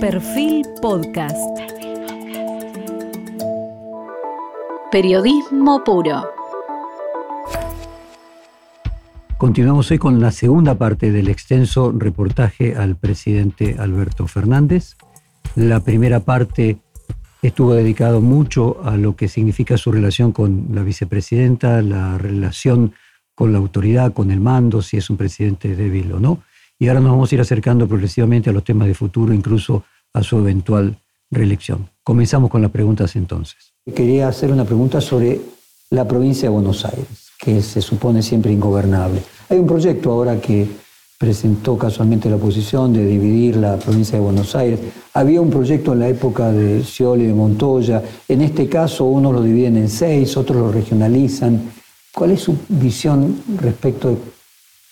Perfil Podcast. Periodismo puro. Continuamos hoy con la segunda parte del extenso reportaje al presidente Alberto Fernández. La primera parte estuvo dedicado mucho a lo que significa su relación con la vicepresidenta, la relación con la autoridad, con el mando, si es un presidente débil o no. Y ahora nos vamos a ir acercando progresivamente a los temas de futuro, incluso a su eventual reelección. Comenzamos con las preguntas entonces. Quería hacer una pregunta sobre la provincia de Buenos Aires, que se supone siempre ingobernable. Hay un proyecto ahora que presentó casualmente la oposición de dividir la provincia de Buenos Aires. Había un proyecto en la época de Scioli de Montoya. En este caso, uno lo dividen en seis, otros lo regionalizan. ¿Cuál es su visión respecto de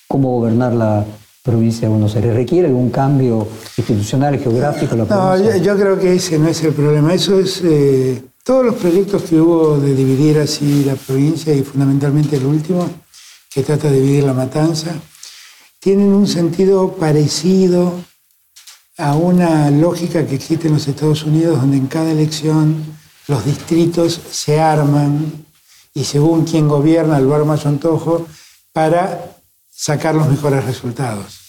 cómo gobernar la provincia de Buenos Aires? ¿Requiere algún cambio institucional, geográfico? La no, yo, creo que ese no es el problema. Eso es. Eh, todos los proyectos que hubo de dividir así la provincia y fundamentalmente el último, que trata de dividir la matanza, tienen un sentido parecido a una lógica que existe en los Estados Unidos, donde en cada elección los distritos se arman y según quien gobierna el bar más antojo para sacar los mejores resultados.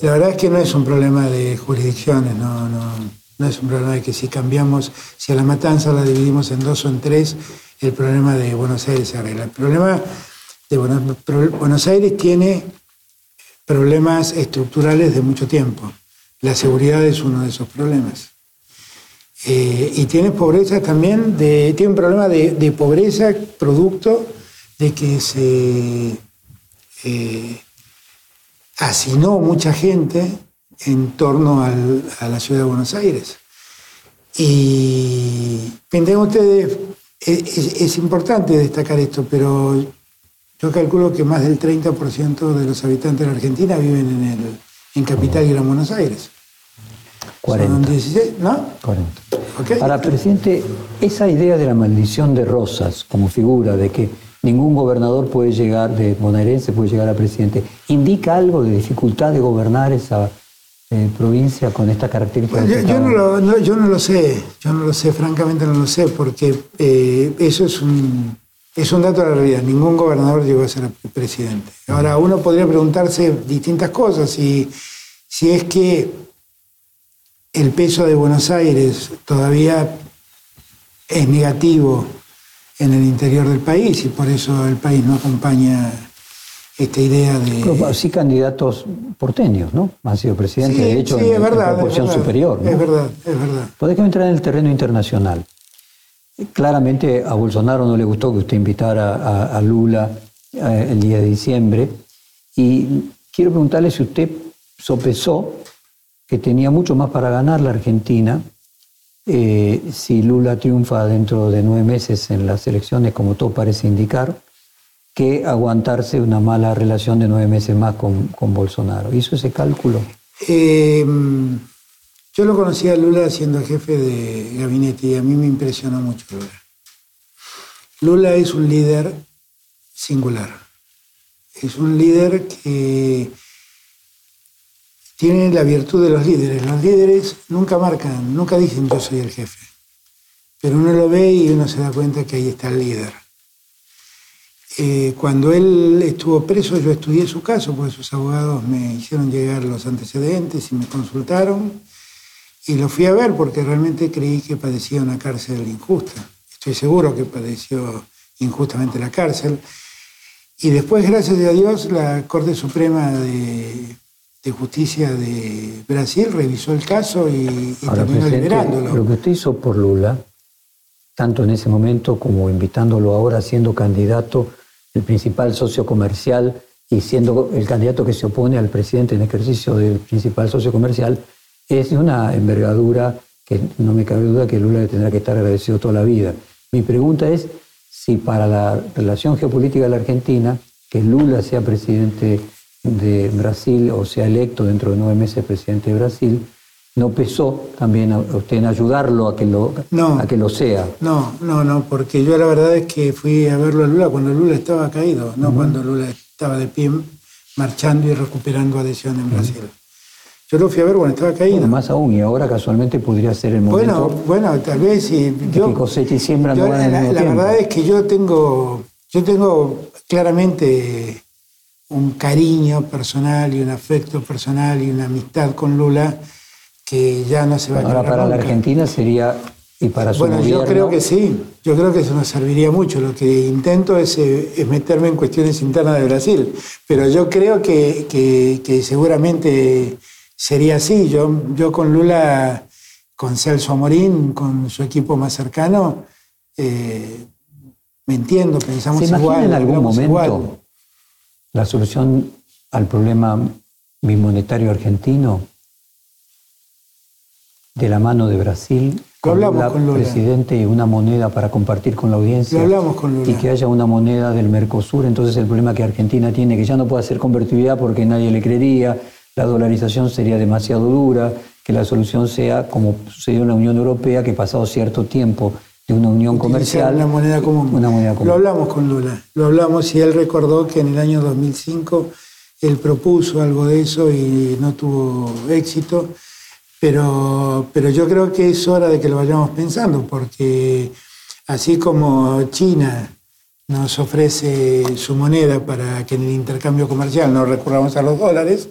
La verdad es que no es un problema de jurisdicciones, no, no, no es un problema de que si cambiamos, si a la matanza la dividimos en dos o en tres, el problema de Buenos Aires se arregla. El problema de Buenos Aires tiene problemas estructurales de mucho tiempo. La seguridad es uno de esos problemas. Eh, y tiene pobreza también, de, tiene un problema de, pobreza producto de que se eh, hacinó mucha gente en torno a la ciudad de Buenos Aires. Y entienden ustedes, es, importante destacar esto, pero yo calculo que más del 30% de los habitantes de la Argentina viven en, el, en Capital y Gran Buenos Aires. 40. 16, ¿no? 40. Para presidente, esa idea de la maldición de Rosas como figura, de que ningún gobernador puede llegar, de bonaerense puede llegar a presidente, ¿indica algo de dificultad de gobernar esa eh, provincia con esta característica? yo, no lo, yo, no lo, sé, yo no lo sé, francamente no lo sé, porque eh, eso es un, es un dato de la realidad. Ningún gobernador llegó a ser presidente. Ahora, uno podría preguntarse distintas cosas, si, si es que el peso de Buenos Aires todavía es negativo en el interior del país y por eso el país no acompaña esta idea de... Pero sí candidatos porteños, ¿no? Han sido presidentes, de hecho, en, es verdad, proporción superior. Es verdad, es verdad. Podemos entrar en el terreno internacional. Claramente a Bolsonaro no le gustó que usted invitara a, Lula eh, el día de diciembre y quiero preguntarle si usted sopesó que tenía mucho más para ganar la Argentina eh, si Lula triunfa dentro de nueve meses en las elecciones, como todo parece indicar, que aguantarse una mala relación de nueve meses más con, Bolsonaro. ¿Hizo ese cálculo? Eh, yo lo conocí a Lula siendo jefe de gabinete y a mí me impresionó mucho Lula. Lula es un líder singular. Es un líder que tienen la virtud de los líderes. Los líderes nunca marcan, nunca dicen yo soy el jefe. Pero uno lo ve y uno se da cuenta que ahí está el líder. Eh, cuando él estuvo preso, yo estudié su caso, porque sus abogados me hicieron llegar los antecedentes y me consultaron. Y lo fui a ver porque realmente creí que padecía una cárcel injusta. Estoy seguro que padeció injustamente la cárcel. Y después, gracias a Dios, la Corte Suprema de de Justicia de Brasil revisó el caso y, terminó liberándolo. Lo que usted hizo por Lula, tanto en ese momento como invitándolo ahora siendo candidato, el principal socio comercial y siendo el candidato que se opone al presidente en ejercicio del principal socio comercial, es de una envergadura que no me cabe duda que Lula le tendrá que estar agradecido toda la vida. Mi pregunta es si para la relación geopolítica de la Argentina, que Lula sea presidente de Brasil o sea electo dentro de nueve meses presidente de Brasil, ¿no pesó también a usted en ayudarlo a que lo, a que lo sea? No, no, no, porque yo la verdad es que fui a verlo a Lula cuando Lula estaba caído, no cuando Lula estaba de pie marchando y recuperando adhesión en Brasil. Yo lo fui a ver cuando estaba caído. Bueno, más aún, y ahora casualmente podría ser el momento Bueno, bueno, tal vez si yo, que cosecha y siembra no van al la, mismo la tiempo. verdad es que yo tengo, yo tengo claramente un cariño personal y un afecto personal y una amistad con Lula que ya no se va a Ahora para la. Argentina sería, y para su Bueno, gobierno, yo creo que sí, yo creo que eso nos serviría mucho. Lo que intento es, eh, es meterme en cuestiones internas de Brasil, pero yo creo que, que- que seguramente sería así. Yo, yo con Lula, con Celso Amorín, con su equipo más cercano, eh, me entiendo, pensamos ¿Se imagina igual. en algún momento igual. La solución al problema bimonetario argentino de la mano de Brasil? Hablamos con Lula. presidente y una moneda para compartir con la audiencia. Lo hablamos con Lula. Y que haya una moneda del Mercosur. Entonces el problema que Argentina tiene, que ya no puede hacer convertibilidad porque nadie le creería, la dolarización sería demasiado dura, que la solución sea como sucedió en la Unión Europea, que pasado cierto tiempo de una unión comercial. Una moneda común. Una moneda común. Lo hablamos con Lula. Lo hablamos y él recordó que en el año 2005 él propuso algo de eso y no tuvo éxito. Pero, pero yo creo que es hora de que lo vayamos pensando, porque así como China nos ofrece su moneda para que en el intercambio comercial no recurramos a los dólares,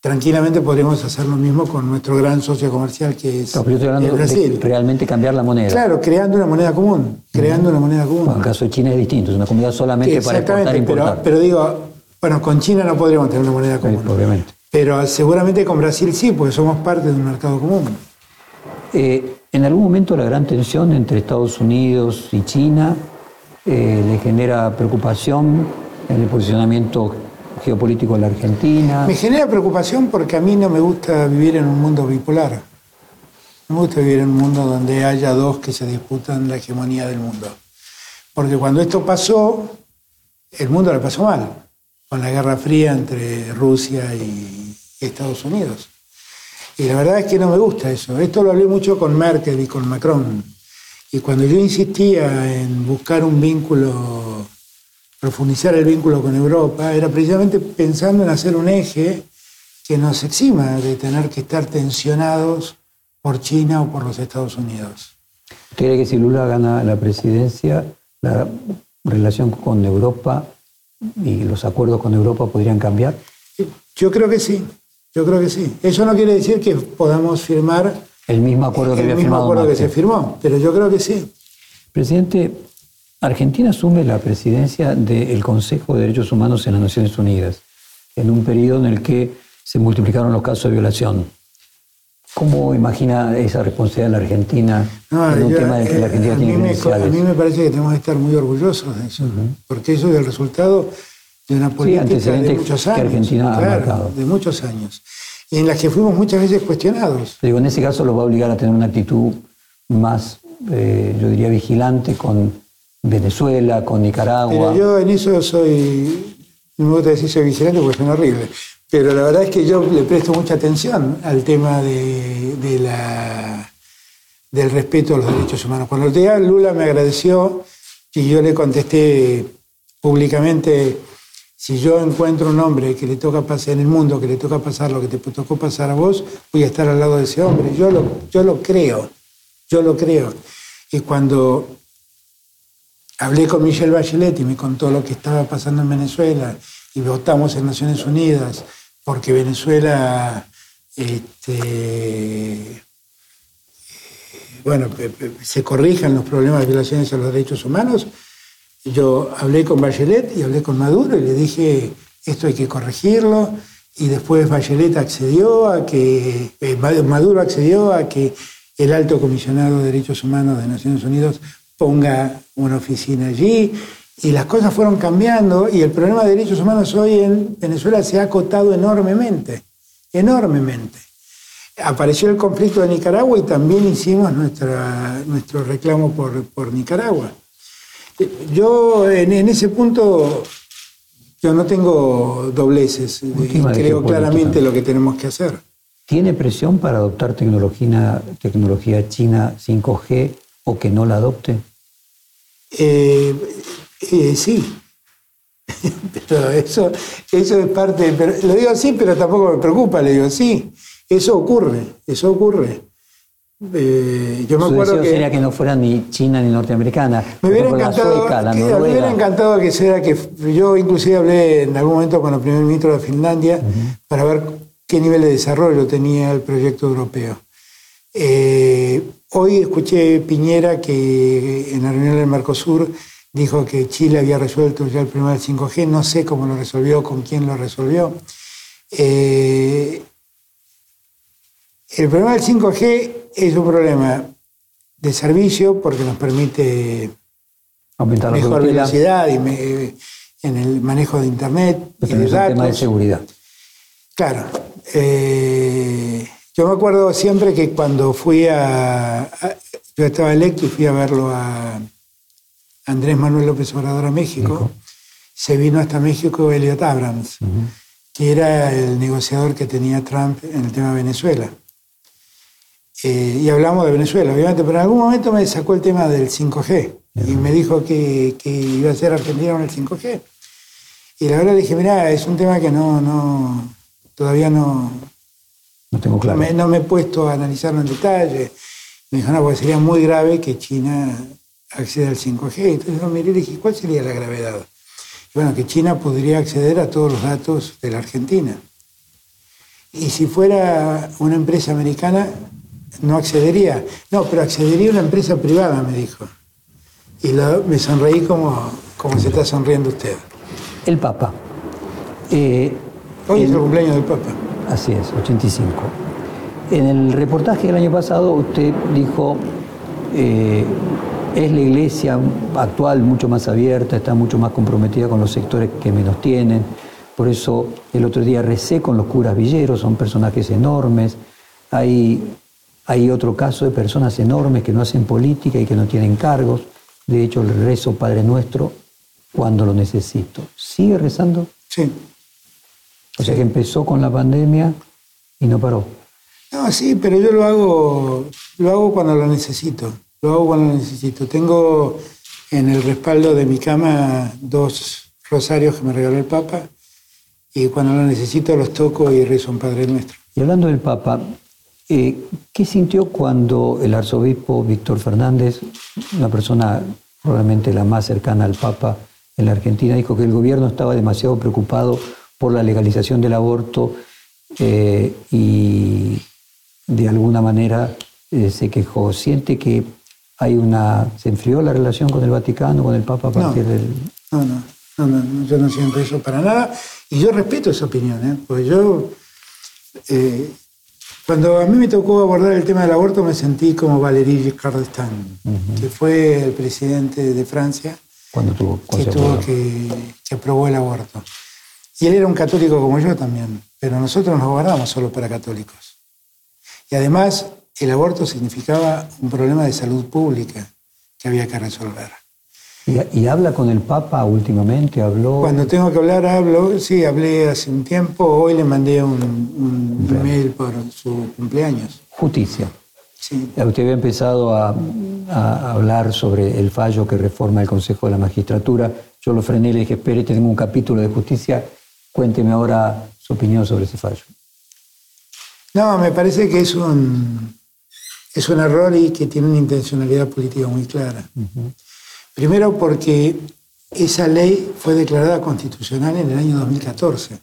tranquilamente podríamos hacer lo mismo con nuestro gran socio comercial que es No, pero estoy hablando Brasil. de realmente cambiar la moneda. Claro, creando una moneda común, creando una moneda común. Bueno, en el caso de China es distinto, es una comunidad solamente para exportar e Exactamente, pero, importar. pero digo, bueno, con China no podríamos tener una moneda común. obviamente. Pero seguramente con Brasil sí, porque somos parte de un mercado común. Eh, en algún momento la gran tensión entre Estados Unidos y China eh, le genera preocupación en el posicionamiento geopolítico de la Argentina. Me genera preocupación porque a mí no me gusta vivir en un mundo bipolar. No me gusta vivir en un mundo donde haya dos que se disputan la hegemonía del mundo. Porque cuando esto pasó, el mundo le pasó mal, con la Guerra Fría entre Rusia y Estados Unidos. Y la verdad es que no me gusta eso. Esto lo hablé mucho con Merkel y con Macron. Y cuando yo insistía en buscar un vínculo, profundizar el vínculo con Europa, era precisamente pensando en hacer un eje que nos exima de tener que estar tensionados por China o por los Estados Unidos. ¿Usted cree que si Lula gana la presidencia, la relación con Europa y los acuerdos con Europa podrían cambiar? Yo creo que sí, yo creo que sí. Eso no quiere decir que podamos firmar El mismo acuerdo que el había mismo firmado acuerdo que se firmó, pero yo creo que sí. Presidente, Argentina asume la presidencia del Consejo de Derechos Humanos en las Naciones Unidas, en un periodo en el que se multiplicaron los casos de violación. ¿Cómo imagina esa responsabilidad de la Argentina No, en un yo, tema del que la eh, Argentina a, tiene mí me, a mí me parece que tenemos que estar muy orgullosos de eso, porque eso es el resultado de una política de antecedentes muchos que años. Argentina ha marcado. De muchos años. Y en las que fuimos muchas veces cuestionados. Digo, en ese caso lo va a obligar a tener una actitud más, eh, yo diría, vigilante con Venezuela, con Nicaragua. Pero yo en eso soy, no me gusta decir soy vigilante porque suena horrible, pero la verdad es que yo le presto mucha atención al tema de, del respeto a los derechos humanos. Cuando el día Lula me agradeció y yo le contesté públicamente, si yo encuentro un hombre que le toca pasar en el mundo, que le toca pasar lo que te tocó pasar a vos, voy a estar al lado de ese hombre. Yo lo, yo lo creo, yo lo creo. Y cuando hablé con Michelle Bachelet y me contó lo que estaba pasando en Venezuela y votamos en Naciones Unidas porque Venezuela, este, bueno, se corrijan los problemas de violaciones a los derechos humanos. Yo hablé con Bachelet y hablé con Maduro y le dije, esto hay que corregirlo. Y después Bachelet accedió a que, eh, Maduro accedió a que el alto comisionado de derechos humanos de Naciones Unidas ponga una oficina allí. Y las cosas fueron cambiando y el problema de derechos humanos hoy en Venezuela se ha acotado enormemente, enormemente. Apareció el conflicto de Nicaragua y también hicimos nuestra, nuestro reclamo por, por Nicaragua. Yo en, en ese punto yo no tengo dobleces, de creo claramente lo que tenemos que hacer. ¿Tiene presión para adoptar tecnología, tecnología china 5G o que no la adopte? Eh, eh, sí, pero eso, eso es parte, pero, lo digo así, pero tampoco me preocupa, le digo sí. Eso ocurre, eso ocurre. Eh, yo me Su acuerdo que sería que no fuera ni china ni norteamericana. Me hubiera encantado, la que, me hubiera encantado que sea que yo inclusive hablé en algún momento con el primer ministro de Finlandia para ver qué nivel de desarrollo tenía el proyecto europeo. Eh, hoy escuché Piñera que en la reunión del Mercosur dijo que Chile había resuelto ya el problema del 5G, no sé cómo lo resolvió, con quién lo resolvió. Eh, el problema del 5G es un problema de servicio porque nos permite aumentar mejor velocidad y en el manejo de Internet. y de datos. tema de seguridad. Claro. Eh, yo me acuerdo siempre que cuando fui a, Yo estaba electo y fui a verlo a Andrés Manuel López Obrador a México. Se vino hasta México Elliot Abrams, que era el negociador que tenía Trump en el tema de Venezuela. Eh, y hablamos de Venezuela, obviamente, pero en algún momento me sacó el tema del 5G y me dijo que, iba a ser Argentina con el 5G. Y la verdad dije, mira, es un tema que no, no todavía no, no, tengo claro. me, no me he puesto a analizarlo en detalle. Me dijo, no, porque sería muy grave que China acceda al 5G. Entonces yo miré y dije, ¿cuál sería la gravedad? bueno, que China podría acceder a todos los datos de la Argentina. Y si fuera una empresa americana, no accedería. No, pero accedería a una empresa privada, me dijo. Y me sonreí como, como se está sonriendo usted. El Papa. Eh, Hoy es el cumpleaños del Papa. Así es, 85. En el reportaje del año pasado usted dijo, eh, es la iglesia actual mucho más abierta, está mucho más comprometida con los sectores que menos tienen. Por eso el otro día recé con los curas villeros, son personajes enormes. Hay hay otro caso de personas enormes que no hacen política y que no tienen cargos. De hecho, el rezo Padre Nuestro cuando lo necesito. ¿Sigue rezando? Sí. O sea que empezó con la pandemia y no paró. No, sí, pero yo lo hago, lo hago cuando lo necesito. Lo hago cuando lo necesito. Tengo en el respaldo de mi cama dos rosarios que me regaló el Papa y cuando lo necesito los toco y rezo un Padre Nuestro. Y hablando del Papa, eh, ¿Qué sintió cuando el arzobispo Víctor Fernández, una persona probablemente la más cercana al Papa en la Argentina, dijo que el gobierno estaba demasiado preocupado por la legalización del aborto eh, y de alguna manera eh, se quejó? ¿Siente que hay una. se enfrió la relación con el Vaticano, con el Papa a partir no, del. No, no, no, no, yo no siento eso para nada. Y yo respeto esa opinión, ¿eh? porque yo. Cuando a mí me tocó abordar el tema del aborto me sentí como Valéry Giscard d'Estaing, que fue el presidente de Francia cuando tuvo, que, tuvo que, aprobó el aborto. Y él era un católico como yo también, pero nosotros nos guardamos solo para católicos. Y además el aborto significaba un problema de salud pública que había que resolver. ¿Y, habla con el Papa últimamente? ¿Habló? Cuando tengo que hablar, hablo. Sí, hablé hace un tiempo. Hoy le mandé un, mail por su cumpleaños. Justicia. Sí. Usted había empezado a, hablar sobre el fallo que reforma el Consejo de la Magistratura. Yo lo frené y le dije, espere, tengo un capítulo de justicia. Cuénteme ahora su opinión sobre ese fallo. No, me parece que es un, es un error y que tiene una intencionalidad política muy clara. Primero porque esa ley fue declarada constitucional en el año 2014.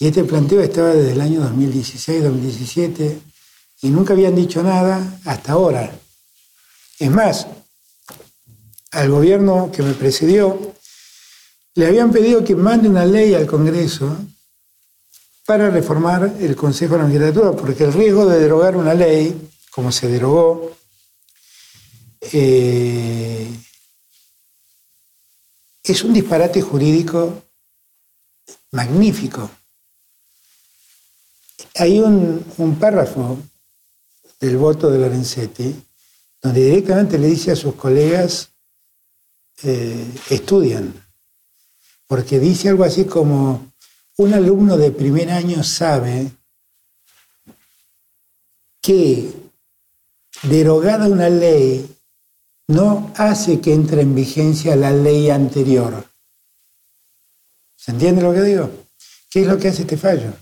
Y este planteo estaba desde el año 2016, 2017, y nunca habían dicho nada hasta ahora. Es más, al gobierno que me precedió, le habían pedido que mande una ley al Congreso para reformar el Consejo de la Magistratura, porque el riesgo de derogar una ley, como se derogó, eh, es un disparate jurídico magnífico. Hay un, párrafo del voto de Lorenzetti donde directamente le dice a sus colegas, eh, estudian, porque dice algo así como, un alumno de primer año sabe que derogada una ley no hace que entre en vigencia la ley anterior. ¿Se entiende lo que digo? ¿Qué es lo que hace este fallo?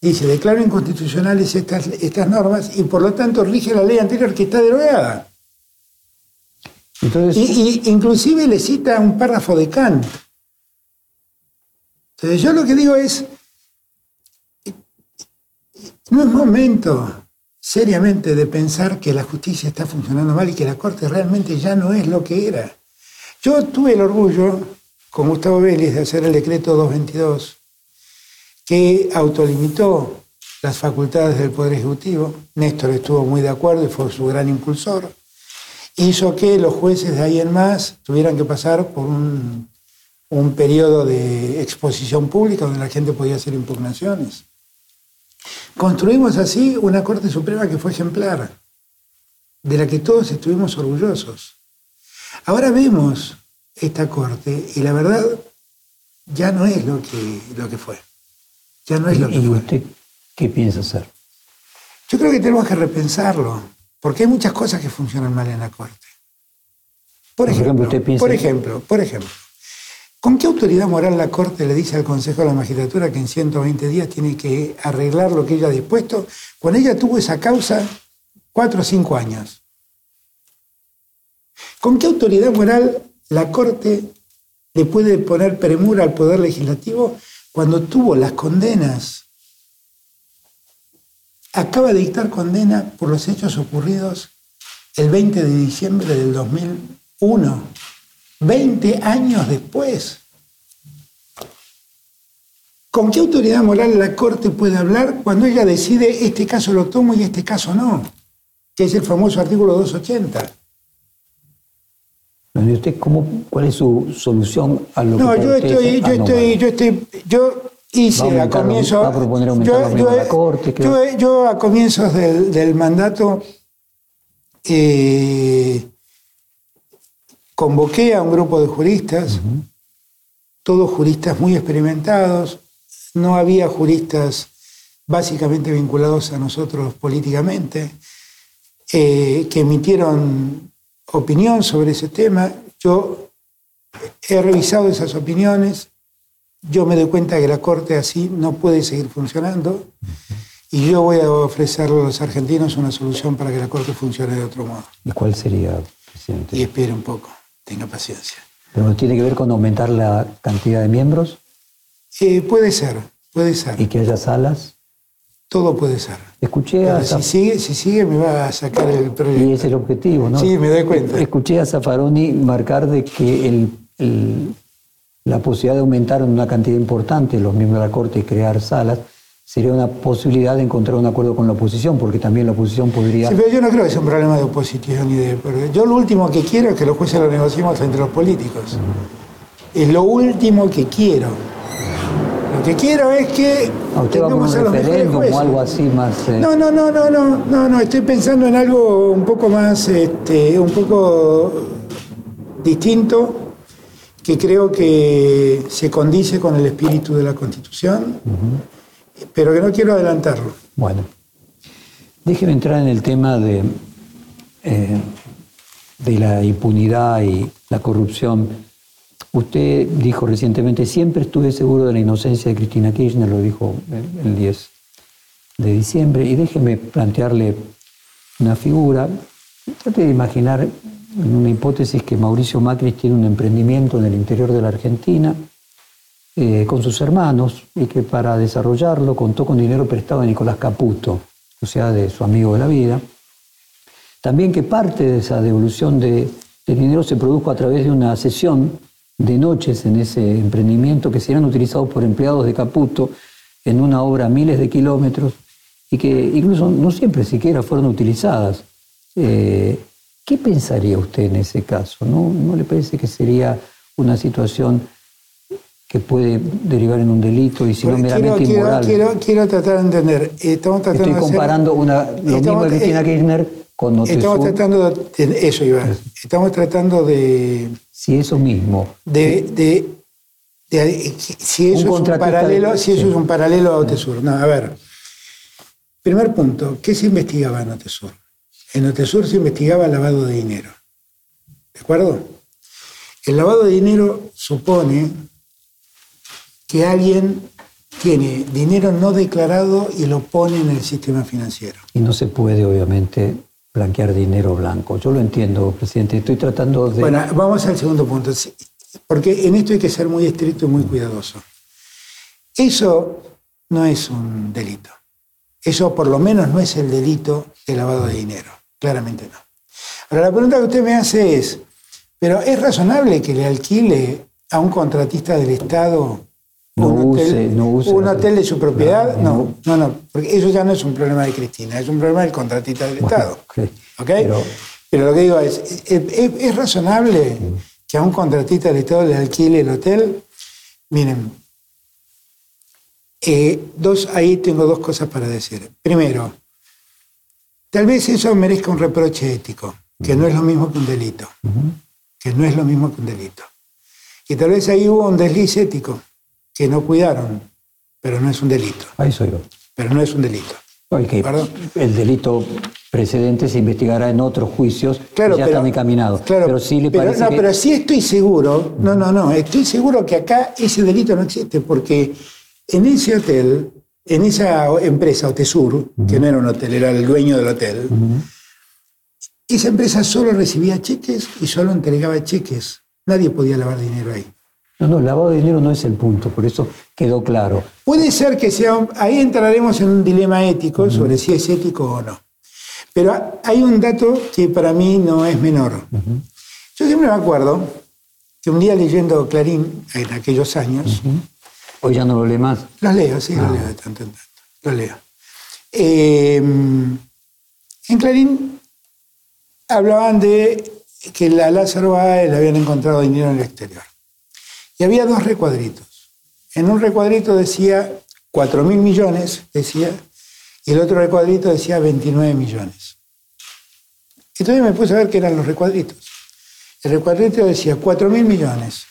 dice, declaro inconstitucionales estas, estas normas y por lo tanto rige la ley anterior que está derogada. Entonces, Y, y inclusive le cita un párrafo de Kant. Entonces yo lo que digo es, no es momento seriamente de pensar que la justicia está funcionando mal y que la Corte realmente ya no es lo que era. Yo tuve el orgullo, con Gustavo Vélez, de hacer el decreto 222, que autolimitó las facultades del Poder Ejecutivo. Néstor estuvo muy de acuerdo y fue su gran impulsor. Hizo que los jueces de ahí en más tuvieran que pasar por un, un periodo de exposición pública donde la gente podía hacer impugnaciones. Construimos así una Corte Suprema que fue ejemplar, de la que todos estuvimos orgullosos. Ahora vemos esta Corte y la verdad ya no es lo que, lo que fue. Ya no es lo que ¿y fue. usted qué piensa hacer? Yo creo que tenemos que repensarlo, porque hay muchas cosas que funcionan mal en la Corte. Por Por ejemplo, ejemplo, usted piensa por ejemplo, por ejemplo, ¿con qué autoridad moral la Corte le dice al Consejo de la Magistratura que en 120 días tiene que arreglar lo que ella ha dispuesto cuando ella tuvo esa causa cuatro o cinco años? ¿Con qué autoridad moral la Corte le puede poner premura al Poder Legislativo cuando tuvo las condenas acaba de dictar condena por los hechos ocurridos el 20 de diciembre del 2001, 20 años después. ¿Con qué autoridad moral la Corte puede hablar cuando ella decide este caso lo tomo y este caso no? Que es el famoso artículo 280. Bueno, ¿y usted cómo, cuál es su solución a lo No, que yo estoy, es yo estoy, anómalo? yo estoy, yo hice a a, aumentar los- comienzo, va a proponer aumentar yo, miembros de la yo- Corte, ¿qué yo- yo a comienzos del, del mandato eh, convoqué a un grupo de juristas, todos juristas muy experimentados, no había juristas básicamente vinculados a nosotros políticamente, eh, que emitieron opinión sobre ese tema. Yo he revisado esas opiniones, yo me doy cuenta que la Corte así no puede seguir funcionando y yo voy a ofrecerle a los argentinos una solución para que la Corte funcione de otro modo. ¿Y cuál sería, presidente? Y espere un poco, tenga paciencia. ¿Pero tiene que ver con aumentar la cantidad de miembros Eh, puede ser, puede ser, y que haya salas? todo puede ser. Escuché a, si sigue, si sigue me va a sacar el y proyecto. es el objetivo, ¿no? Sí, me doy cuenta. Escuché a Zaffaroni marcar de que el- el- la posibilidad de aumentar en una cantidad importante los miembros de la Corte y crear salas sería una posibilidad de encontrar un acuerdo con la oposición, porque también la oposición podría... Sí, pero yo no creo que sea un problema de oposición ni de... Yo lo último que quiero es que los jueces lo negociemos entre los políticos. Es lo último que quiero. Lo que quiero es que Ah, ¿Usted va un a los mejores referéndum o algo así más... eh, No, no, no, no, no, no, no, estoy pensando en algo un poco más, este, un poco distinto, que creo que se condice con el espíritu de la Constitución, pero que no quiero adelantarlo. Bueno, déjeme entrar en el tema de, eh, de la impunidad y la corrupción. Usted dijo recientemente, siempre estuve seguro de la inocencia de Cristina Kirchner, lo dijo el- el 10 de diciembre, y déjeme plantearle una figura. Trate de imaginar una hipótesis que Mauricio Macri tiene un emprendimiento en el interior de la Argentina, eh, con sus hermanos y que para desarrollarlo contó con dinero prestado de Nicolás Caputo, o sea, de su amigo de la vida. También que parte de esa devolución de, de dinero se produjo a través de una sesión de noches en ese emprendimiento que serían utilizados por empleados de Caputo en una obra a miles de kilómetros y que incluso no siempre siquiera fueron utilizadas. Eh, ¿Qué pensaría usted en ese caso? ¿No, ¿No le parece que sería una situación que puede derivar en un delito y si no meramente quiero, inmoral? quiero, quiero tratar de entender. Estamos tratando Estoy hacer- comparando una, lo mismo Estamos- de Cristina eh, Kirchner con Estamos Notesur. tratando de, eso iba. Estamos tratando de, Si eso mismo. de, de- de- si eso es un paralelo, de- si eso sí. es un paralelo a Otesur. No, a ver. Primer punto, ¿qué se investigaba en Otesur? En Otesur se investigaba lavado de dinero. ¿De acuerdo? El lavado de dinero supone que alguien tiene dinero no declarado y lo pone en el sistema financiero. Y no se puede, obviamente, blanquear dinero blanco. Yo lo entiendo, presidente. Estoy tratando de... Bueno, vamos al segundo punto. Porque en esto hay que ser muy estricto y muy cuidadoso. Eso no es un delito. Eso por lo menos no es el delito de lavado de dinero. Claramente no. Ahora, la pregunta que usted me hace es, ¿pero es razonable que le alquile a un contratista del Estado un, hotel, de su propiedad? No, no, no, porque eso ya no es un problema de Cristina, es un problema del contratista del Estado. Pero, lo que digo es, ¿es, razonable que a un contratista del Estado le alquile el hotel? Miren, eh, dos, ahí tengo dos cosas para decir. Primero, tal vez eso merezca un reproche ético, que no es lo mismo que un delito. Que no es lo mismo que un delito. Y tal vez ahí hubo un desliz ético que no cuidaron, pero no es un delito. Ahí soy yo. Pero no es un delito. el delito precedente se investigará en otros juicios claro, ya están encaminados. Claro, pero sí le parece no, pero sí estoy seguro, no, no, no, estoy seguro que acá ese delito no existe porque en ese hotel, en esa empresa, Otesur, que no era un hotel, era el dueño del hotel, esa empresa solo recibía cheques y solo entregaba cheques. Nadie podía lavar dinero ahí. No, no, el lavado de dinero no es el punto, por eso quedó claro. Puede ser que sea, ahí entraremos en un dilema ético sobre si es ético o no. Pero hay un dato que para mí no es menor. Yo siempre me acuerdo que un día leyendo Clarín en aquellos años, Hoy ya no lo lee más. Lo leo, sí, lo ah. leo de tanto en tanto. Lo leo. Eh, en Clarín hablaban de que la Lázaro Báez le habían encontrado dinero en el exterior. Y había dos recuadritos. En un recuadrito decía 4 mil millones, decía, y el otro recuadrito decía 29 millones. Entonces me puse a ver qué eran los recuadritos. El recuadrito decía 4 mil millones.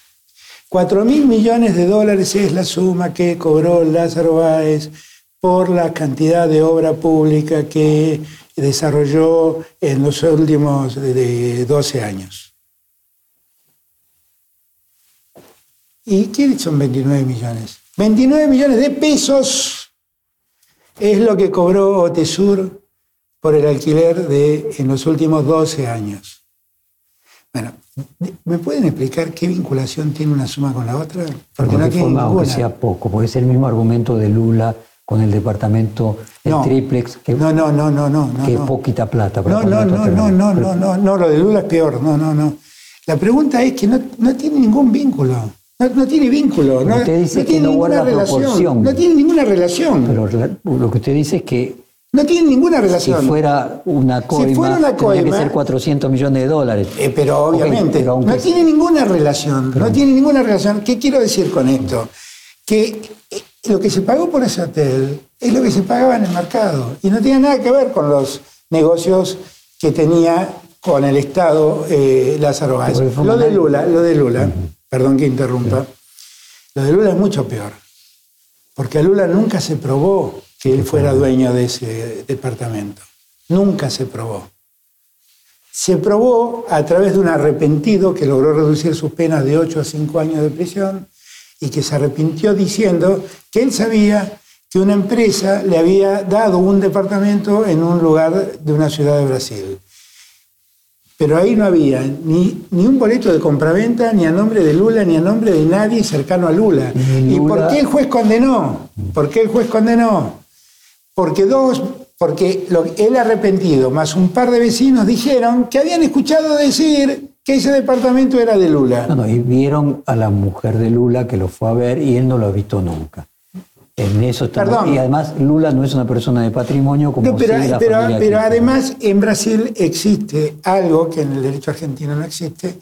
4 mil millones de dólares es la suma que cobró Lázaro Báez por la cantidad de obra pública que desarrolló en los últimos de 12 años. ¿Y quiénes son 29 millones? 29 millones de pesos es lo que cobró Otesur por el alquiler de en los últimos 12 años. Bueno, ¿Me pueden explicar qué vinculación tiene una suma con la otra? Porque no tiene forma, aunque sea poco, porque es el mismo argumento de Lula con el departamento, el triplex, que, no, no, no, no, no, que poquita plata. no, no, no, no, no, no, no, no, lo de Lula es peor, no, no, no. La pregunta es que no, no tiene ningún vínculo. No, tiene vínculo. No, usted dice que no guarda relación. No tiene ninguna relación. Pero lo que usted dice es que no tiene ninguna relación. Si fuera una coima, si fuera una coima que ser 400 millones de dólares. Eh, pero obviamente, no tiene ninguna relación. no tiene ninguna relación. ¿Qué quiero decir con esto? Que eh, lo que se pagó por ese hotel es lo que se pagaba en el mercado. Y no tiene nada que ver con los negocios que tenía con el Estado eh, Lázaro Báez. Lo de Lula, lo de Lula, perdón que interrumpa, lo de Lula es mucho peor. Porque a Lula nunca se probó que él fuera dueño de ese departamento. Nunca se probó. Se probó a través de un arrepentido que logró reducir sus penas de 8 a 5 años de prisión y que se arrepintió diciendo que él sabía que una empresa le había dado un departamento en un lugar de una ciudad de Brasil. Pero ahí no había ni, ni un boleto de compraventa, ni a nombre de Lula, ni a nombre de nadie cercano a Lula. ¿Y por qué el juez condenó? ¿Por qué el juez condenó? porque dos, porque el arrepentido más un par de vecinos dijeron que habían escuchado decir que ese departamento era de Lula. No, no, y vieron a la mujer de Lula que lo fue a ver y él no lo ha visto nunca. En eso está. Y además Lula no es una persona de patrimonio como pero, pero, además en Brasil existe algo que en el derecho argentino no existe,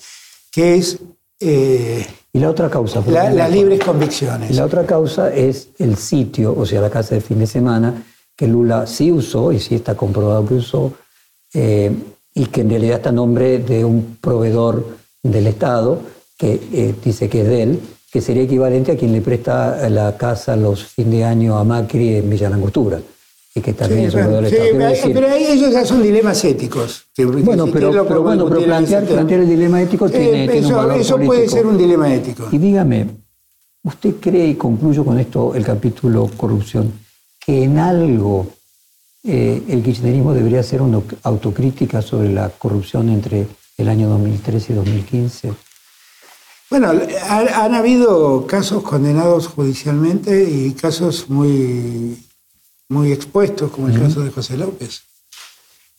que es eh, y la otra causa. las libres convicciones. La otra causa es el sitio, o sea, la casa de fin de semana, que Lula sí usó, y sí está comprobado que usó, eh, y que en realidad está a nombre de un proveedor del Estado, que eh, dice que es de él, que sería equivalente a quien le presta la casa los fin de año a Macri en Villa Langostura. Y que también es un proveedor del Estado. Pero, ahí ellos ya son dilemas éticos. bueno, pero, bueno, plantear, el dilema ético tiene, eso, un valor Eso puede ser un dilema ético. Y dígame, ¿Usted cree, y concluyo con esto el capítulo corrupción, que en algo eh, el kirchnerismo debería hacer una autocrítica sobre la corrupción entre el año 2013 y 2015? Bueno, han habido casos condenados judicialmente y casos muy, muy expuestos, como el caso de José López.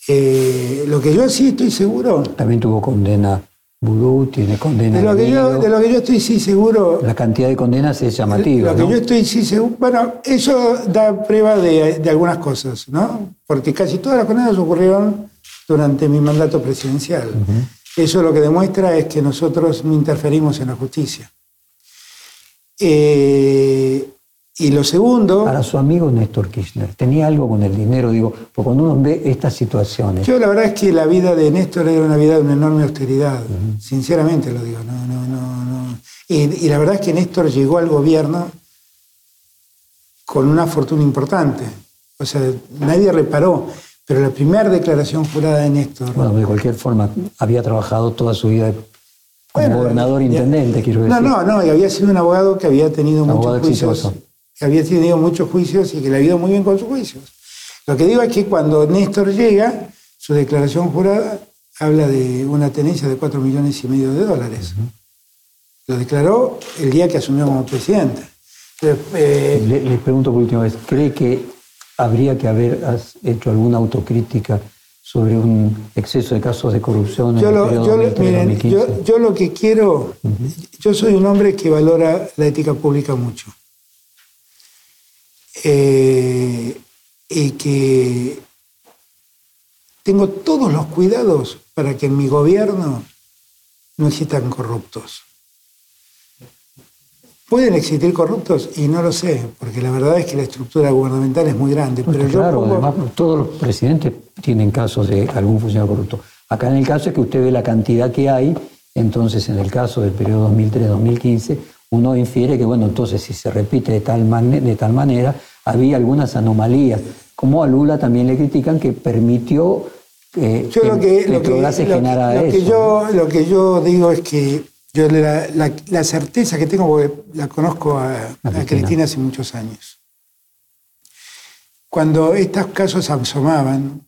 Eh, lo que yo sí estoy seguro. También tuvo condena Vudú, tiene condena. De lo, que yo, de lo que yo estoy sí seguro. La cantidad de condenas es llamativa. Lo que yo estoy sí seguro. Bueno, eso da prueba de, de, algunas cosas, ¿no? Porque casi todas las condenas ocurrieron durante mi mandato presidencial. Eso lo que demuestra es que nosotros no interferimos en la justicia. Eh, y lo segundo... Para su amigo Néstor Kirchner, ¿tenía algo con el dinero? Digo, porque cuando uno ve estas situaciones... Yo la verdad es que la vida de Néstor era una vida de una enorme austeridad, sinceramente lo digo. No, no, no, no. Y, y, la verdad es que Néstor llegó al gobierno con una fortuna importante. O sea, nadie reparó. Pero la primera declaración jurada de Néstor. Bueno, de cualquier forma, había trabajado toda su vida como gobernador intendente, quiero decir. No, no, no, y había sido un abogado que había tenido muchos juicios. Que había tenido muchos juicios y que le ha ido muy bien con sus juicios. Lo que digo es que cuando Néstor llega, su declaración jurada habla de una tenencia de 4 millones y medio de dólares. Lo declaró el día que asumió como presidente. Eh, le, le pregunto por última vez, ¿cree que habría que haber hecho alguna autocrítica sobre un exceso de casos de corrupción en yo el lo, periodo yo, 2015. Yo, yo, lo que quiero, yo soy un hombre que valora la ética pública mucho. Eh, y que tengo todos los cuidados para que en mi gobierno no existan corruptos. ¿Pueden existir corruptos? Y no lo sé, porque la verdad es que la estructura gubernamental es muy grande. Pero claro, además todos los presidentes tienen casos de algún funcionario corrupto. Acá en el caso es que usted ve la cantidad que hay, entonces en el caso del periodo 2003-2015, uno infiere que, bueno, entonces si se repite de tal, de tal manera, había algunas anomalías. Como a Lula también le critican que permitió eh, yo que, lo que, lo que, yo, lo que yo digo es que yo la, la, certeza que tengo, porque la conozco a, Cristina. hace muchos años. Cuando estos casos asomaban,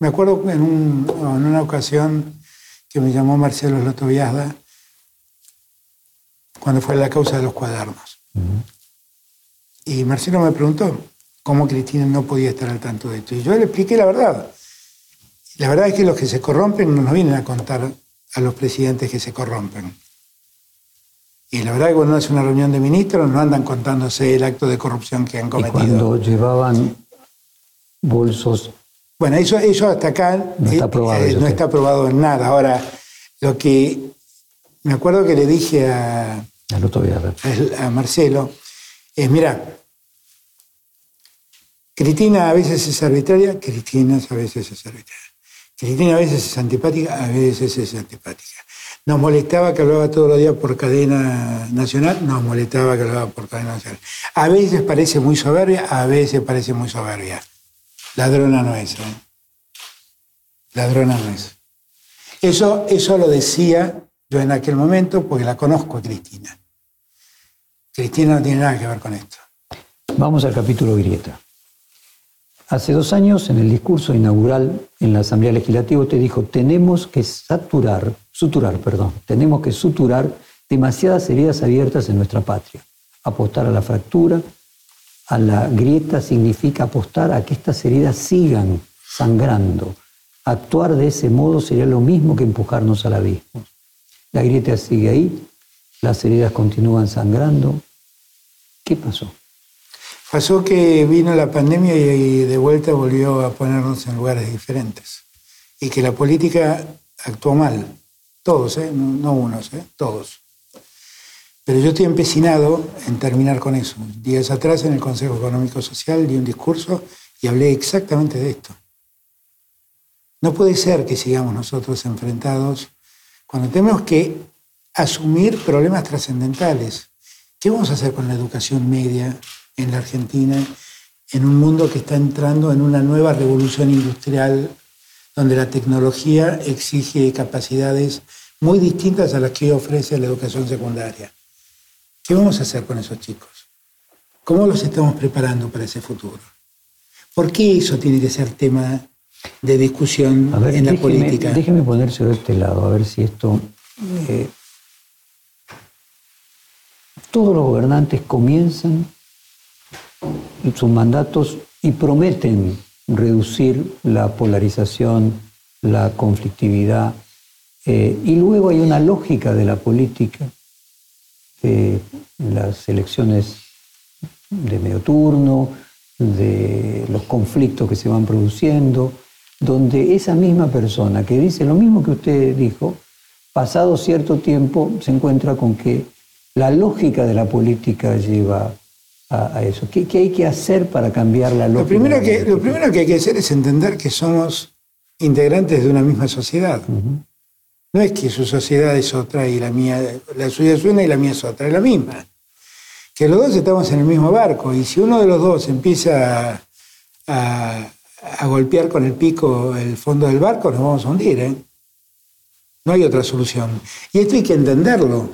me acuerdo en, en una ocasión que me llamó Marcelo Lotoviazda, cuando fue la causa de los cuadernos. Y Marcelo me preguntó cómo Cristina no podía estar al tanto de esto. Y yo le expliqué la verdad. La verdad es que los que se corrompen no nos vienen a contar a los presidentes que se corrompen. Y la verdad que cuando hace una reunión de ministros no andan contándose el acto de corrupción que han cometido. Y cuando llevaban bolsos. Bueno, eso, eso hasta acá no está, probado, eh, no está aprobado en nada. Ahora, lo que me acuerdo que le dije a, a, a Marcelo es, mira, Cristina a veces es arbitraria, Cristina a veces es arbitraria. Cristina a veces es antipática, a veces es antipática. Nos molestaba que hablaba todos los días por cadena nacional, nos molestaba que hablaba por cadena nacional. A veces parece muy soberbia, a veces parece muy soberbia. Ladrona no es. ¿eh? Ladrona no es. Eso, eso lo decía yo en aquel momento porque la conozco a Cristina. Cristina no tiene nada que ver con esto. Vamos al capítulo Grieta. Hace dos años, en el discurso inaugural en la Asamblea Legislativa, usted dijo, tenemos que saturar, suturar, perdón, tenemos que suturar demasiadas heridas abiertas en nuestra patria. Apostar a la fractura, a la grieta, significa apostar a que estas heridas sigan sangrando. Actuar de ese modo sería lo mismo que empujarnos al abismo. La grieta sigue ahí, las heridas continúan sangrando. ¿Qué pasó? Pasó que vino la pandemia y de vuelta volvió a ponernos en lugares diferentes. Y que la política actuó mal. Todos, ¿eh? no, unos, ¿eh? todos. Pero yo estoy empecinado en terminar con eso. Días atrás en el Consejo Económico Social di un discurso y hablé exactamente de esto. No puede ser que sigamos nosotros enfrentados cuando tenemos que asumir problemas trascendentales. ¿Qué vamos a hacer con la educación media? En la Argentina, en un mundo que está entrando en una nueva revolución industrial, donde la tecnología exige capacidades muy distintas a las que ofrece la educación secundaria. ¿Qué vamos a hacer con esos chicos? ¿Cómo los estamos preparando para ese futuro? ¿Por qué eso tiene que ser tema de discusión en la política? Déjeme ponerse de este lado, a ver si esto... Eh, todos los gobernantes comienzan sus mandatos y prometen reducir la polarización, la conflictividad, eh, y luego hay una lógica de la política, las elecciones de medio turno, de los conflictos que se van produciendo, donde esa misma persona que dice lo mismo que usted dijo, pasado cierto tiempo se encuentra con que la lógica de la política lleva a, eso. ¿Qué, hay que hacer para cambiar la lógica? Lo primero, que, lo primero que hay que hacer es entender que somos integrantes de una misma sociedad. No es que su sociedad es otra y la mía, la suya es una y la mía es otra, es la misma. Que los dos estamos en el mismo barco y si uno de los dos empieza a, golpear con el pico el fondo del barco, nos vamos a hundir. ¿eh? No hay otra solución. Y esto hay que entenderlo.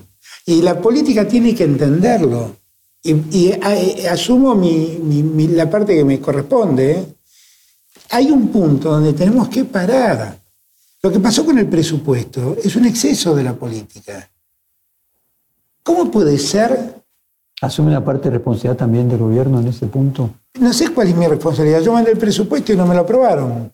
Y la política tiene que entenderlo. Y, asumo la parte que me corresponde. ¿eh? Hay un punto donde tenemos que parar. Lo que pasó con el presupuesto es un exceso de la política. ¿Cómo puede ser? ¿Asume la parte de responsabilidad también del gobierno en ese punto? No sé cuál es mi responsabilidad. Yo mandé el presupuesto y no me lo aprobaron.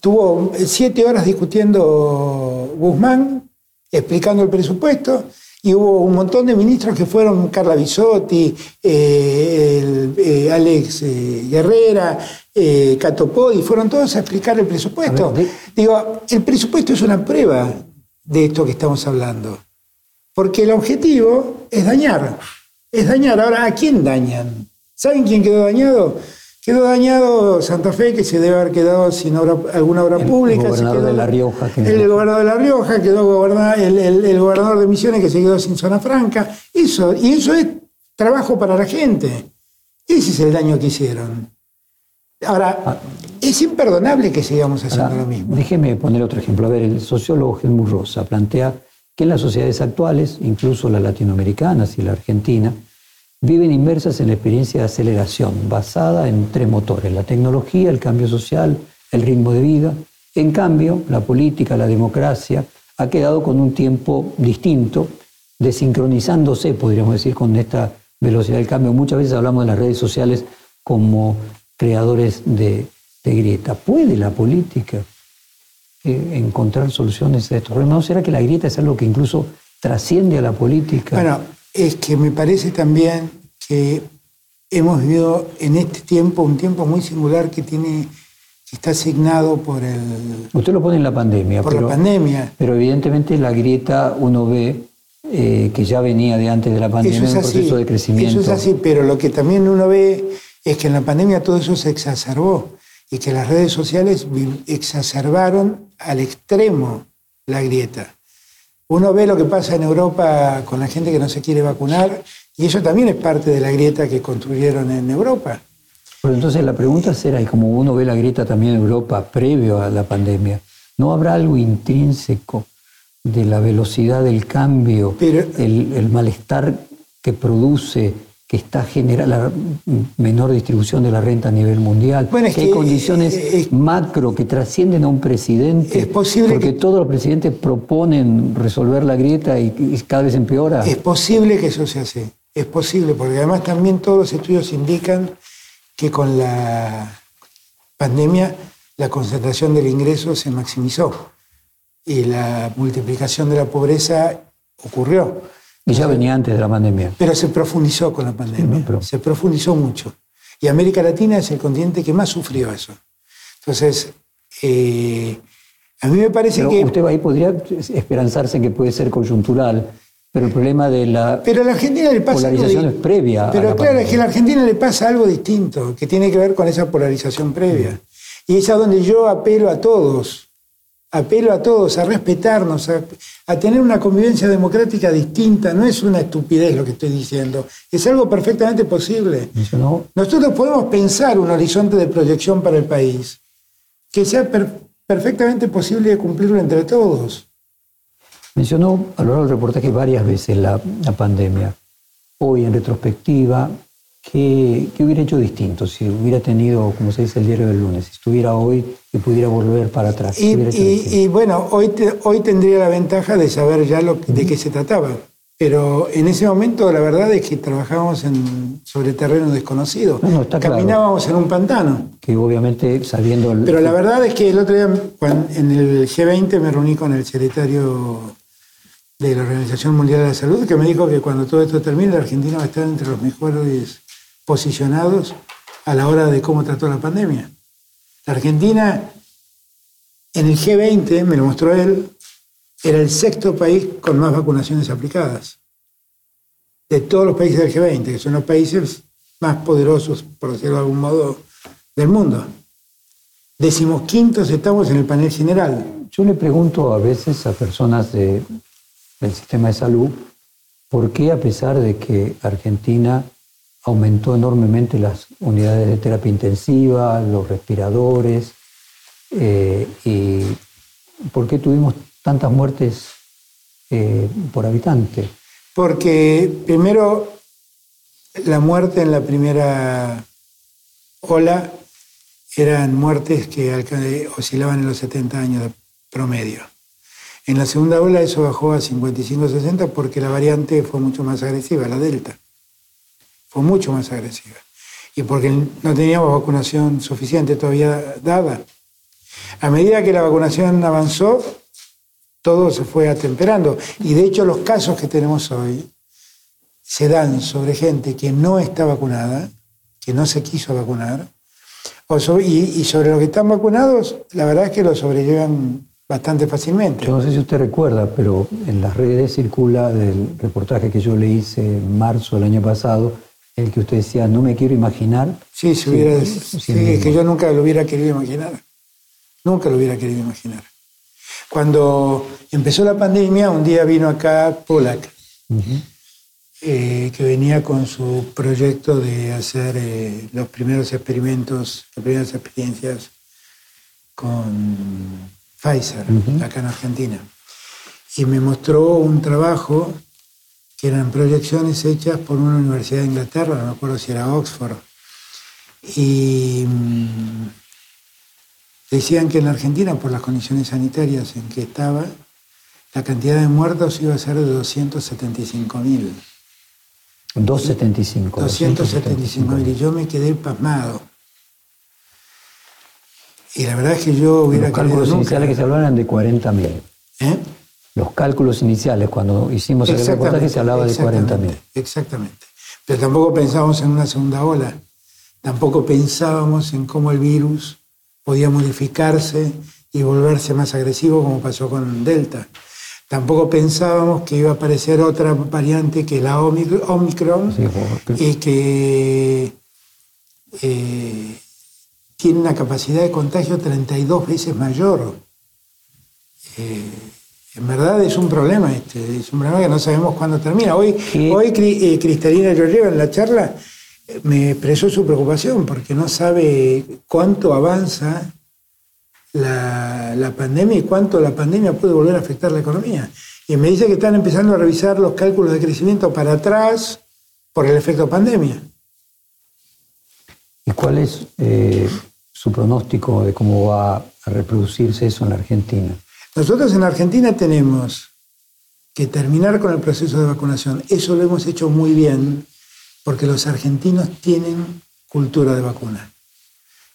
Tuvo siete horas discutiendo Guzmán, explicando el presupuesto, y hubo un montón de ministros que fueron Carla Bisotti, eh, eh, Alex eh, Guerrera, eh, Catopodi, fueron todos a explicar el presupuesto. Digo, el presupuesto es una prueba de esto que estamos hablando. Porque el objetivo es dañar. Es dañar. Ahora, ¿a quién dañan? ¿Saben quién quedó dañado? Quedó dañado Santa Fe, que se debe haber quedado sin alguna obra pública. El gobernador de La Rioja. el gobernador de La Rioja, quedó el, el, gobernador de Misiones, que se quedó sin zona franca. Eso, y eso es trabajo para la gente. Ese es el daño que hicieron. Ahora, ah. es imperdonable que sigamos haciendo lo mismo. Déjeme poner otro ejemplo. A ver, el sociólogo Helmut Rosa plantea que en las sociedades actuales, incluso las latinoamericanas y la argentina, viven inmersas en la experiencia de aceleración basada en tres motores, la tecnología, el cambio social, el ritmo de vida. En cambio, la política, la democracia, ha quedado con un tiempo distinto, desincronizándose, podríamos decir, con esta velocidad del cambio. Muchas veces hablamos de las redes sociales como creadores de, grieta. ¿Puede la política eh, encontrar soluciones a estos problemas? ¿No será que la grieta es algo que incluso trasciende a la política? Bueno, es que me parece también que hemos vivido en este tiempo un tiempo muy singular que tiene que está asignado por el usted lo pone en la pandemia por la pandemia. pero evidentemente la grieta uno ve eh, que ya venía de antes de la pandemia un proceso de crecimiento eso es así pero lo que también uno ve es que en la pandemia todo eso se exacerbó y que las redes sociales exacerbaron al extremo la grieta uno ve lo que pasa en Europa con la gente que no se quiere vacunar y eso también es parte de la grieta que construyeron en Europa. Pero entonces la pregunta será, y como uno ve la grieta también en Europa previo a la pandemia, ¿no habrá algo intrínseco de la velocidad del cambio, el, el malestar que produce que está generando la menor distribución de la renta a nivel mundial, que, hay condiciones eh, macro que trascienden a un presidente, es posible porque todos los presidentes proponen resolver la grieta y, cada vez empeora. Es posible que eso se hace, es posible, porque además también todos los estudios indican que con la pandemia la concentración del ingreso se maximizó y la multiplicación de la pobreza ocurrió. Y ya venía antes de la pandemia. Pero se profundizó con la pandemia. Se profundizó mucho. Y América Latina es el continente que más sufrió eso. Entonces, eh, a mí me parece que... Usted ahí podría esperanzarse que puede ser coyuntural, pero el problema de la, pero a la Argentina le pasa polarización es previa. Pero claro, es que a la Argentina le pasa algo distinto, que tiene que ver con esa polarización previa. Y es a donde yo apelo a todos apelo a todos a respetarnos, a, tener una convivencia democrática distinta. No es una estupidez lo que estoy diciendo, es algo perfectamente posible. Nosotros podemos pensar un horizonte de proyección para el país que sea perfectamente posible de cumplirlo entre todos. Mencionó a lo largo del reportaje varias veces la, la pandemia. Hoy, en retrospectiva, ¿qué, ¿qué, hubiera hecho distinto si hubiera tenido, como se dice el diario del lunes, si estuviera hoy y pudiera volver para atrás? Y, y, y, bueno, hoy, te, hoy tendría la ventaja de saber ya lo, de qué se trataba. Pero en ese momento la verdad es que trabajábamos en, sobre terreno desconocido. No, no, está Caminábamos claro. en un pantano. Que obviamente sabiendo... El... Pero la verdad es que el otro día cuando, en el G20 me reuní con el secretario de la Organización Mundial de la Salud que me dijo que cuando todo esto termine la Argentina va a estar entre los mejores posicionados a la hora de cómo trató la pandemia. La Argentina en el G20, me lo mostró él, era el sexto país con más vacunaciones aplicadas. De todos los países del G20, que son los países más poderosos, por decirlo de algún modo, del mundo. Decimos quintos estamos en el panel general. Yo le pregunto a veces a personas de, del sistema de salud por qué a pesar de que Argentina aumentó enormemente las unidades de terapia intensiva, los respiradores, eh, y por qué tuvimos tantas muertes eh, por habitante? Porque primero la muerte en la primera ola eran muertes que oscilaban en los 70 años de promedio. En la segunda ola eso bajó a 55-60 porque la variante fue mucho más agresiva, la Delta. Fue mucho más agresiva. Y porque no teníamos vacunación suficiente todavía dada. A medida que la vacunación avanzó, todo se fue atemperando. Y de hecho los casos que tenemos hoy se dan sobre gente que no está vacunada, que no se quiso vacunar, o sobre, y, y, sobre los que están vacunados, la verdad es que lo sobrellevan bastante fácilmente. Yo no sé si usted recuerda, pero en las redes circula del reportaje que yo le hice en marzo del año pasado, el que usted decía, no me quiero imaginar. Sí, si hubiera, sí, que yo nunca lo hubiera querido imaginar. Nunca lo hubiera querido imaginar. Cuando empezó la pandemia, un día vino acá Polak, uh -huh. eh, que venía con su proyecto de hacer eh, los primeros experimentos, las primeras experiencias con Pfizer, uh -huh. acá en Argentina. Y me mostró un trabajo que eran proyecciones hechas por una universidad de Inglaterra, no me acuerdo si era Oxford. Y mmm, decían que en la Argentina, por las condiciones sanitarias en que estaba, la cantidad de muertos iba a ser de 275 mil. 275. 275 mil. Y yo me quedé pasmado. Y la verdad es que yo hubiera Los cálculos iniciales que se hablaban de 40 mil. ¿Eh? Los cálculos iniciales, cuando hicimos el reportaje, se hablaba de 40 mil. Exactamente. Pero tampoco pensábamos en una segunda ola. Tampoco pensábamos en cómo el virus podía modificarse y volverse más agresivo como pasó con Delta. Tampoco pensábamos que iba a aparecer otra variante que la Omicron Sí, y que eh, tiene una capacidad de contagio 32 veces mayor. Eh, en verdad es un problema este, es un problema que no sabemos cuándo termina. Hoy, Sí. hoy eh, Cristalina Georgieva en la charla eh, me expresó su preocupación porque no sabe cuánto avanza la, la pandemia y cuánto la pandemia puede volver a afectar la economía. Y me dice que están empezando a revisar los cálculos de crecimiento para atrás por el efecto pandemia. ¿Y cuál es eh, su pronóstico de cómo va a reproducirse eso en la Argentina? Nosotros en Argentina tenemos que terminar con el proceso de vacunación. Eso lo hemos hecho muy bien porque los argentinos tienen cultura de vacuna.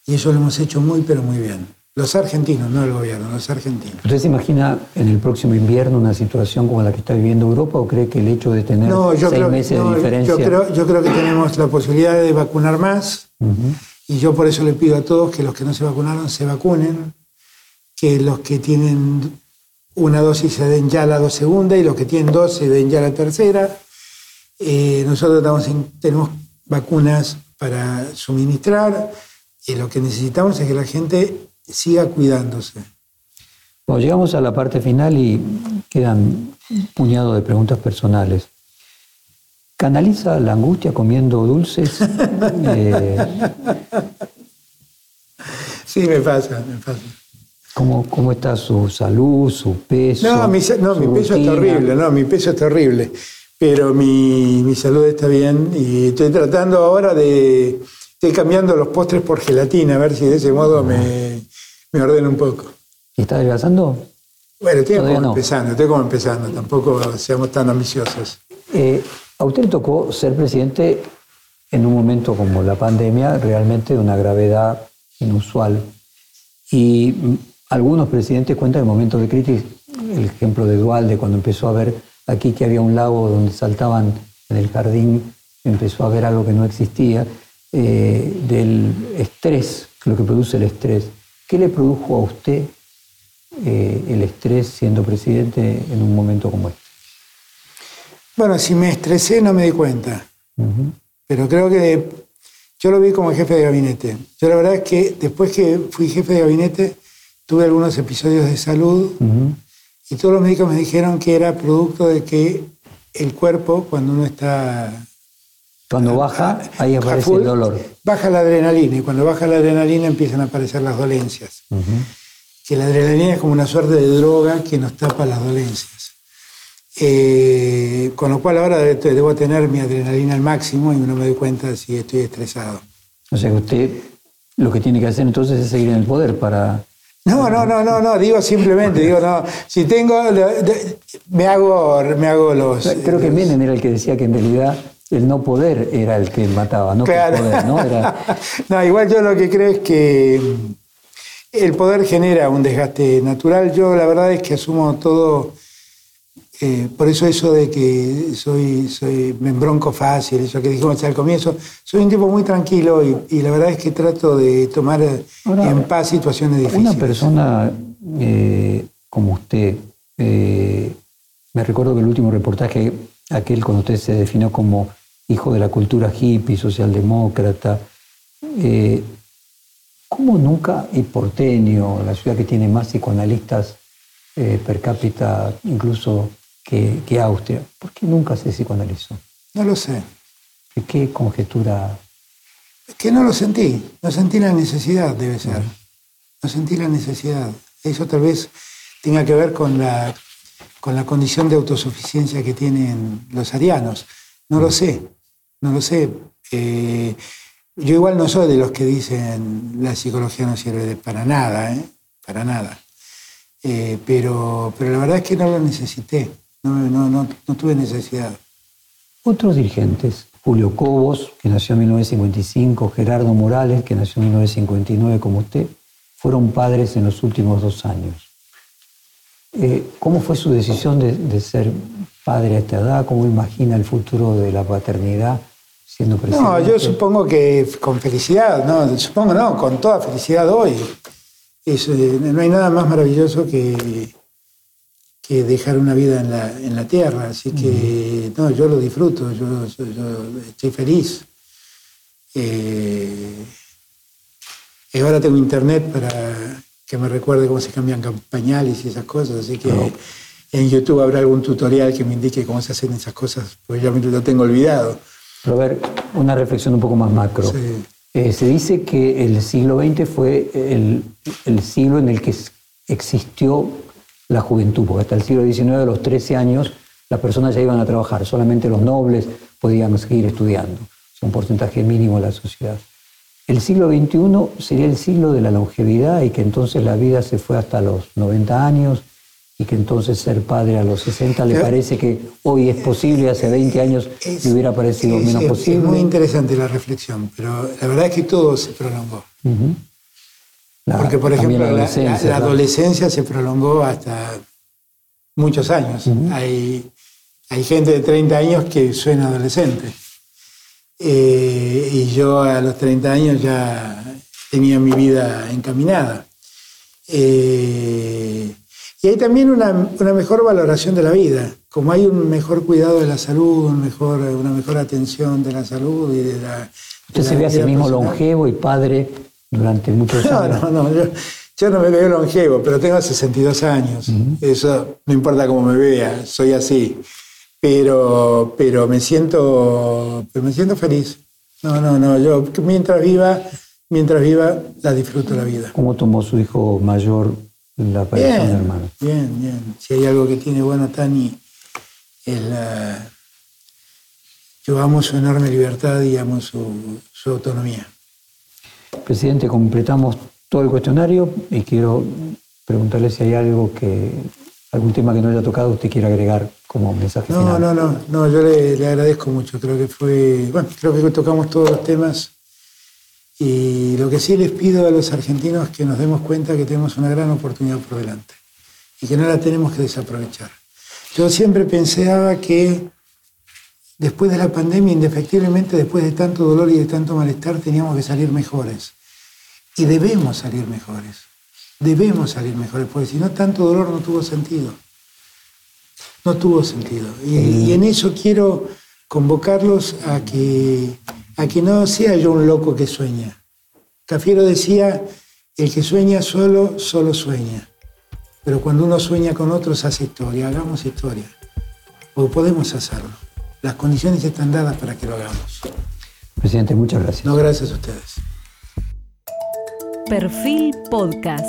Y eso lo hemos hecho muy, pero muy bien. Los argentinos, no el gobierno, los argentinos. ¿Usted se imagina en el próximo invierno una situación como la que está viviendo Europa o cree que el hecho de tener No, yo seis creo, meses no, de diferencia... yo, creo, yo creo que tenemos la posibilidad de vacunar más y yo por eso le pido a todos que los que no se vacunaron se vacunen, que los que tienen una dosis se den ya la dos segunda y los que tienen dos se den ya la tercera. Eh, nosotros estamos en- tenemos vacunas para suministrar y lo que necesitamos es que la gente siga cuidándose. Bueno, llegamos a la parte final y quedan un puñado de preguntas personales. ¿Canaliza la angustia comiendo dulces? Eh, Sí, me pasa, me pasa. ¿Cómo, ¿Cómo está su salud, su peso? No, mi, no, mi peso es terrible, no, mi peso es terrible. Pero mi, mi salud está bien y estoy tratando ahora de. Estoy cambiando los postres por gelatina, a ver si de ese modo me, me ordeno un poco. ¿Y está adelgazando? Bueno, estoy como empezando, estoy como empezando, tampoco seamos tan ambiciosos. Eh, a usted le tocó ser presidente en un momento como la pandemia, realmente de una gravedad inusual. Y algunos presidentes cuentan en momentos de crisis, el ejemplo de Dualde, cuando empezó a ver aquí que había un lago donde saltaban en el jardín, empezó a ver algo que no existía, eh, del estrés, lo que produce el estrés. ¿Qué le produjo a usted eh, el estrés siendo presidente en un momento como este? Bueno, si me estresé no me di cuenta, pero creo que yo lo vi como jefe de gabinete. Yo la verdad es que después que fui jefe de gabinete tuve algunos episodios de salud y todos los médicos me dijeron que era producto de que el cuerpo, cuando uno está... Cuando baja, ahí aparece el dolor. Baja la adrenalina y cuando baja la adrenalina empiezan a aparecer las dolencias. Que la adrenalina es como una suerte de droga que nos tapa las dolencias. Eh, con lo cual ahora debo tener mi adrenalina al máximo y no me doy cuenta si estoy estresado. O sea que usted lo que tiene que hacer entonces es seguir en el poder para no, no, no, no, no, digo simplemente, digo, no, si tengo, me hago, me hago los... Creo que Menem era el que decía que en realidad el no poder era el que mataba, no el poder, ¿no? no, igual yo lo que creo es que el poder genera un desgaste natural. Yo la verdad es que asumo todo eh, por eso eso de que soy, soy, me embronco fácil, eso que dijimos al comienzo, soy un tipo muy tranquilo y, la verdad es que trato de tomar en paz situaciones difíciles. Una persona eh, como usted, eh, me recuerdo que el último reportaje, aquel cuando usted se definió como hijo de la cultura hippie, socialdemócrata, ¿cómo nunca, y porteño, la ciudad que tiene más psicoanalistas per cápita, incluso que, Austria. ¿Por qué nunca se psicoanalizó? No lo sé. ¿Qué conjetura? Es que no lo sentí, no sentí la necesidad, debe ser. No sentí la necesidad. Eso tal vez tenga que ver con la, con la condición de autosuficiencia que tienen los arianos. No lo sé, no lo sé. Eh, yo igual no soy de los que dicen la psicología no sirve para nada, ¿eh? para nada. Eh, pero, pero la verdad es que no lo necesité. No, no, no, tuve necesidad. Otros dirigentes, Julio Cobos, que nació en 1955, Gerardo Morales, que nació en 1959 como usted, fueron padres en los últimos dos años. Eh, ¿Cómo fue su decisión de, ser padre a esta edad? ¿Cómo imagina el futuro de la paternidad siendo presidente? No, yo supongo que con felicidad, no, supongo no, con toda felicidad hoy. Eh, no hay nada más maravilloso que, que dejar una vida en la, en la tierra. Así que, no, yo lo disfruto, yo, estoy feliz. Eh, y ahora tengo internet para que me recuerde cómo se cambian pañales y esas cosas, así que en YouTube habrá algún tutorial que me indique cómo se hacen esas cosas, porque ya me lo tengo olvidado. Ver, una reflexión un poco más macro. Eh, se dice que el siglo XX fue el, el siglo en el que existió la juventud, porque hasta el siglo XIX, a los 13 años, las personas ya iban a trabajar, solamente los nobles podían seguir estudiando, es un porcentaje mínimo de la sociedad. El siglo XXI sería el siglo de la longevidad y que entonces la vida se fue hasta los 90 años y que entonces ser padre a los 60 le parece que hoy es posible, hace 20 años le hubiera parecido menos posible. Es muy interesante la reflexión, pero la verdad es que todo se prolongó. Porque, por ejemplo, la adolescencia, se prolongó hasta muchos años. hay, hay gente de 30 años que suena adolescente. Eh, y yo a los 30 años ya tenía mi vida encaminada. Eh, y hay también una, mejor valoración de la vida. Como hay un mejor cuidado de la salud, mejor, una mejor atención de la salud y de la. Usted se ve a sí mismo longevo y padre durante muchos años. No, no, yo, yo, no me veo longevo, pero tengo 62 años. Eso no importa cómo me vea, soy así. Pero, pero me siento, me siento feliz. No, no, no. Yo mientras viva, mientras viva, la disfruto la vida. ¿Cómo tomó su hijo mayor la aparición de hermanos. Bien, bien. Si hay algo que tiene bueno Tani es la... Yo amo su enorme libertad y amo su, su autonomía. Presidente, completamos todo el cuestionario y quiero preguntarle si hay algo que, algún tema que no haya tocado usted quiere agregar como mensaje no, final. No, no, no, yo le, le, agradezco mucho. Creo que fue, bueno, creo que tocamos todos los temas y lo que sí les pido a los argentinos es que nos demos cuenta que tenemos una gran oportunidad por delante y que no la tenemos que desaprovechar. Yo siempre pensaba que después de la pandemia, indefectiblemente después de tanto dolor y de tanto malestar, teníamos que salir mejores. Y debemos salir mejores. Debemos salir mejores, porque si no, tanto dolor no tuvo sentido. No tuvo sentido. Y, y en eso quiero convocarlos a que, a que no sea yo un loco que sueña. Cafiero decía, el que sueña solo, solo sueña. Pero cuando uno sueña con otros, hace historia. Hagamos historia. Porque podemos hacerlo. Las condiciones están dadas para que lo hagamos. Presidente, muchas gracias. No, gracias a ustedes. Perfil Podcast.